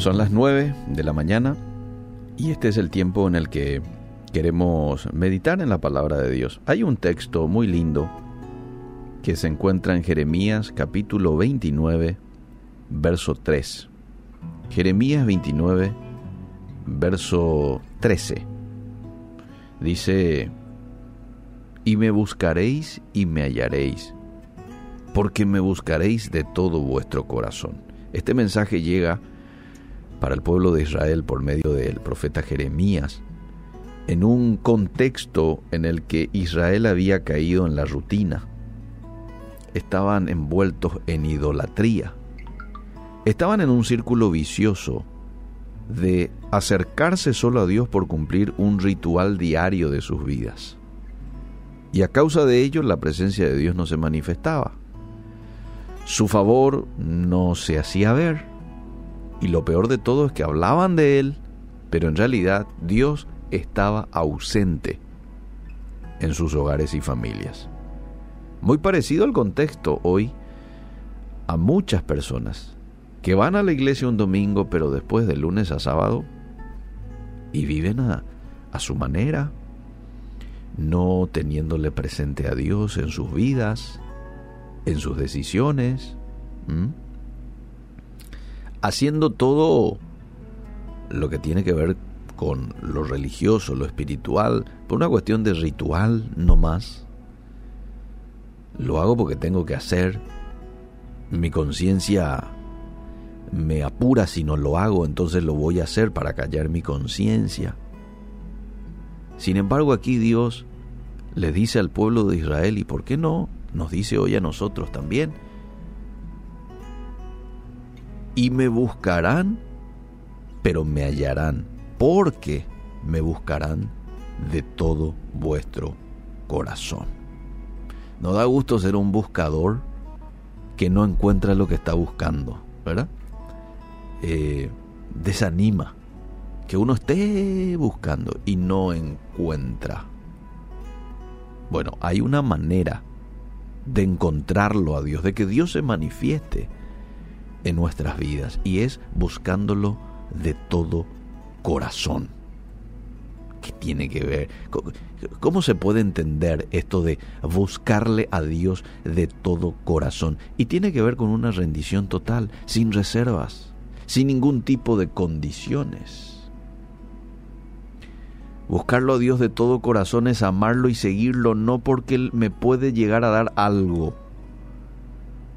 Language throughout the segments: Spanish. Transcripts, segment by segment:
Son las 9 de la mañana y este es el tiempo en el que queremos meditar en la palabra de Dios. Hay un texto muy lindo que se encuentra en Jeremías capítulo 29, verso 3. Jeremías 29, verso 13. Dice, y me buscaréis y me hallaréis, porque me buscaréis de todo vuestro corazón. Este mensaje llega para el pueblo de Israel por medio del profeta Jeremías, en un contexto en el que Israel había caído en la rutina. Estaban envueltos en idolatría. Estaban en un círculo vicioso de acercarse solo a Dios por cumplir un ritual diario de sus vidas. Y a causa de ello la presencia de Dios no se manifestaba. Su favor no se hacía ver. Y lo peor de todo es que hablaban de Él, pero en realidad Dios estaba ausente en sus hogares y familias. Muy parecido al contexto hoy a muchas personas que van a la iglesia un domingo, pero después de lunes a sábado, y viven a, a su manera, no teniéndole presente a Dios en sus vidas, en sus decisiones, haciendo todo lo que tiene que ver con lo religioso, lo espiritual, por una cuestión de ritual no más. Lo hago porque tengo que hacer. Mi conciencia me apura si no lo hago, entonces lo voy a hacer para callar mi conciencia. Sin embargo, aquí Dios le dice al pueblo de Israel, y por qué no, nos dice hoy a nosotros también, y me buscarán, pero me hallarán, porque me buscarán de todo vuestro corazón. No da gusto ser un buscador que no encuentra lo que está buscando, ¿verdad? Eh, desanima que uno esté buscando y no encuentra. Bueno, hay una manera de encontrarlo a Dios, de que Dios se manifieste en nuestras vidas y es buscándolo de todo corazón. ¿Qué tiene que ver? ¿Cómo se puede entender esto de buscarle a Dios de todo corazón? Y tiene que ver con una rendición total, sin reservas, sin ningún tipo de condiciones. Buscarlo a Dios de todo corazón es amarlo y seguirlo, no porque Él me puede llegar a dar algo.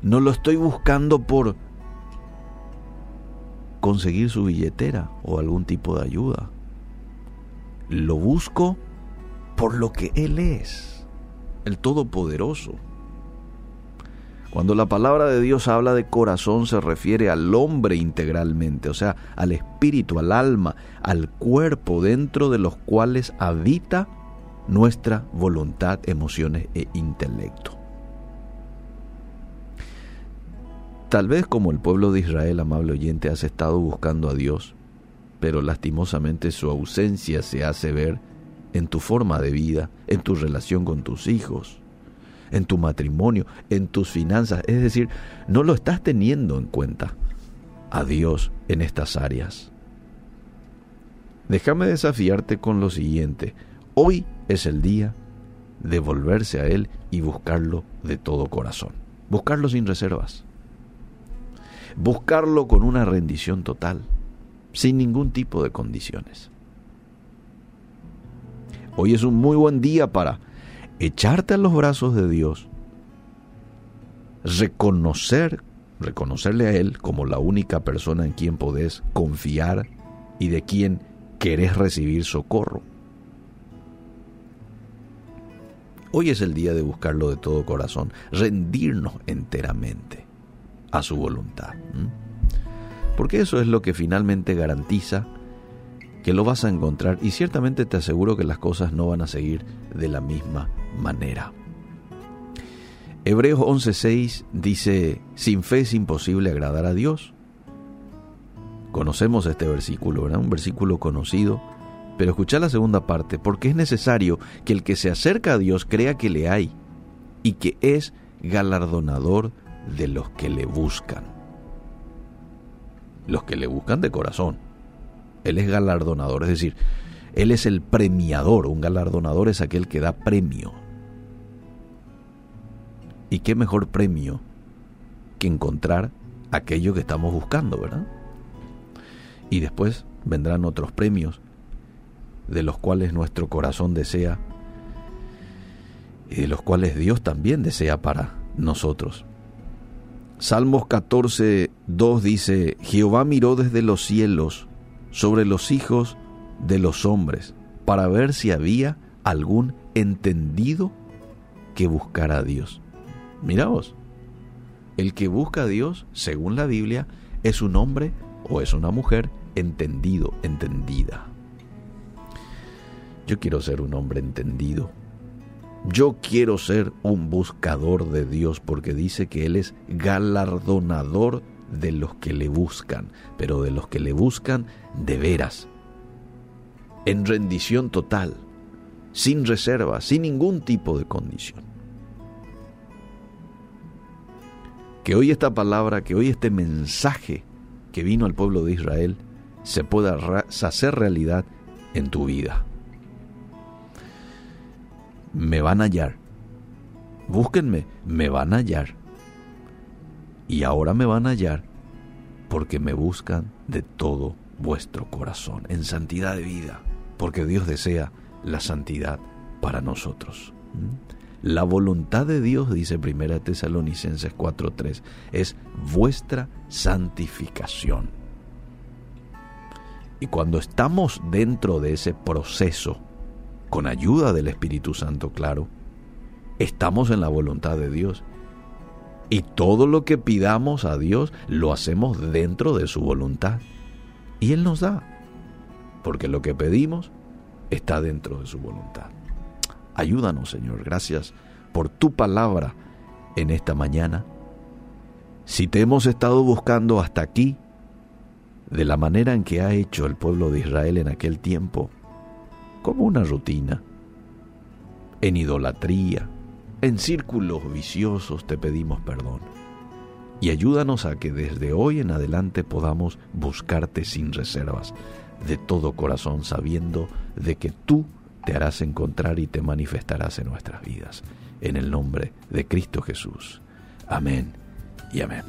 No lo estoy buscando por conseguir su billetera o algún tipo de ayuda. Lo busco por lo que Él es, el Todopoderoso. Cuando la palabra de Dios habla de corazón se refiere al hombre integralmente, o sea, al espíritu, al alma, al cuerpo dentro de los cuales habita nuestra voluntad, emociones e intelecto. Tal vez como el pueblo de Israel, amable oyente, has estado buscando a Dios, pero lastimosamente su ausencia se hace ver en tu forma de vida, en tu relación con tus hijos, en tu matrimonio, en tus finanzas. Es decir, no lo estás teniendo en cuenta a Dios en estas áreas. Déjame desafiarte con lo siguiente. Hoy es el día de volverse a Él y buscarlo de todo corazón. Buscarlo sin reservas buscarlo con una rendición total, sin ningún tipo de condiciones. Hoy es un muy buen día para echarte a los brazos de Dios, reconocer, reconocerle a Él como la única persona en quien podés confiar y de quien querés recibir socorro. Hoy es el día de buscarlo de todo corazón, rendirnos enteramente a su voluntad. Porque eso es lo que finalmente garantiza que lo vas a encontrar y ciertamente te aseguro que las cosas no van a seguir de la misma manera. Hebreos 11:6 dice, sin fe es imposible agradar a Dios. Conocemos este versículo, ¿verdad? Un versículo conocido, pero escucha la segunda parte, porque es necesario que el que se acerca a Dios crea que le hay y que es galardonador de los que le buscan. los que le buscan de corazón. Él es galardonador, es decir, Él es el premiador. Un galardonador es aquel que da premio. ¿Y qué mejor premio que encontrar aquello que estamos buscando, verdad? Y después vendrán otros premios de los cuales nuestro corazón desea y de los cuales Dios también desea para nosotros. Salmos 14, 2 dice, Jehová miró desde los cielos sobre los hijos de los hombres para ver si había algún entendido que buscara a Dios. Miraos, el que busca a Dios, según la Biblia, es un hombre o es una mujer entendido, entendida. Yo quiero ser un hombre entendido. Yo quiero ser un buscador de Dios porque dice que Él es galardonador de los que le buscan, pero de los que le buscan de veras, en rendición total, sin reserva, sin ningún tipo de condición. Que hoy esta palabra, que hoy este mensaje que vino al pueblo de Israel se pueda hacer realidad en tu vida me van a hallar. Búsquenme, me van a hallar. Y ahora me van a hallar porque me buscan de todo vuestro corazón, en santidad de vida, porque Dios desea la santidad para nosotros. ¿Mm? La voluntad de Dios, dice 1 Tesalonicenses 4:3, es vuestra santificación. Y cuando estamos dentro de ese proceso, con ayuda del Espíritu Santo, claro, estamos en la voluntad de Dios. Y todo lo que pidamos a Dios lo hacemos dentro de su voluntad. Y Él nos da. Porque lo que pedimos está dentro de su voluntad. Ayúdanos, Señor. Gracias por tu palabra en esta mañana. Si te hemos estado buscando hasta aquí, de la manera en que ha hecho el pueblo de Israel en aquel tiempo, como una rutina. En idolatría, en círculos viciosos te pedimos perdón. Y ayúdanos a que desde hoy en adelante podamos buscarte sin reservas, de todo corazón, sabiendo de que tú te harás encontrar y te manifestarás en nuestras vidas. En el nombre de Cristo Jesús. Amén y amén.